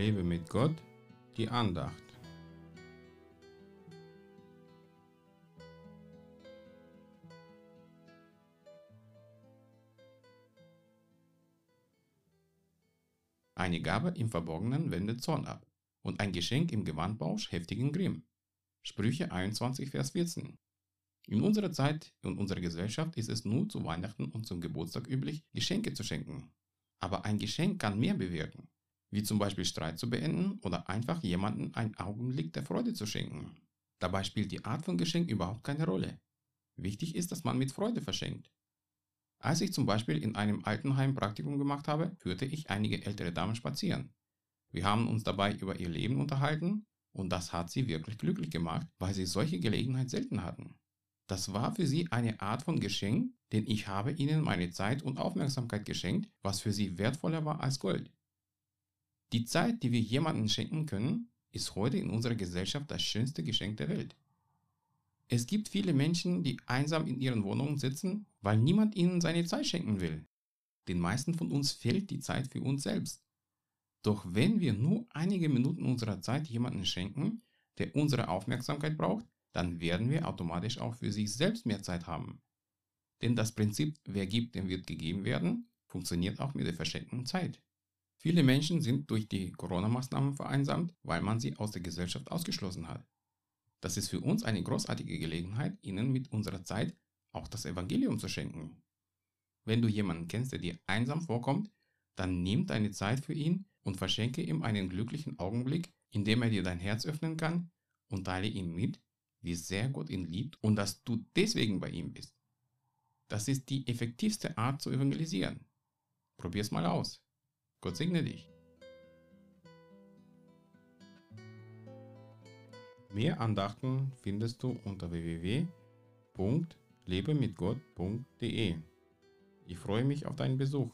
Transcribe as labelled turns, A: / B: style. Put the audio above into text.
A: Lebe mit Gott, die Andacht. Eine Gabe im Verborgenen wendet Zorn ab und ein Geschenk im Gewandbausch heftigen Grimm. Sprüche 21, Vers 14. In unserer Zeit und unserer Gesellschaft ist es nur zu Weihnachten und zum Geburtstag üblich, Geschenke zu schenken. Aber ein Geschenk kann mehr bewirken wie zum Beispiel Streit zu beenden oder einfach jemanden einen Augenblick der Freude zu schenken. Dabei spielt die Art von Geschenk überhaupt keine Rolle. Wichtig ist, dass man mit Freude verschenkt. Als ich zum Beispiel in einem Altenheim Praktikum gemacht habe, führte ich einige ältere Damen spazieren. Wir haben uns dabei über ihr Leben unterhalten und das hat sie wirklich glücklich gemacht, weil sie solche Gelegenheit selten hatten. Das war für sie eine Art von Geschenk, denn ich habe ihnen meine Zeit und Aufmerksamkeit geschenkt, was für sie wertvoller war als Gold. Die Zeit, die wir jemandem schenken können, ist heute in unserer Gesellschaft das schönste Geschenk der Welt. Es gibt viele Menschen, die einsam in ihren Wohnungen sitzen, weil niemand ihnen seine Zeit schenken will. Den meisten von uns fehlt die Zeit für uns selbst. Doch wenn wir nur einige Minuten unserer Zeit jemandem schenken, der unsere Aufmerksamkeit braucht, dann werden wir automatisch auch für sich selbst mehr Zeit haben. Denn das Prinzip, wer gibt, dem wird gegeben werden, funktioniert auch mit der verschenkten Zeit. Viele Menschen sind durch die Corona-Maßnahmen vereinsamt, weil man sie aus der Gesellschaft ausgeschlossen hat. Das ist für uns eine großartige Gelegenheit, ihnen mit unserer Zeit auch das Evangelium zu schenken. Wenn du jemanden kennst, der dir einsam vorkommt, dann nimm deine Zeit für ihn und verschenke ihm einen glücklichen Augenblick, in dem er dir dein Herz öffnen kann und teile ihm mit, wie sehr Gott ihn liebt und dass du deswegen bei ihm bist. Das ist die effektivste Art zu evangelisieren. Probier's mal aus. Gott segne dich. Mehr Andachten findest du unter www.lebemitgott.de. Ich freue mich auf deinen Besuch.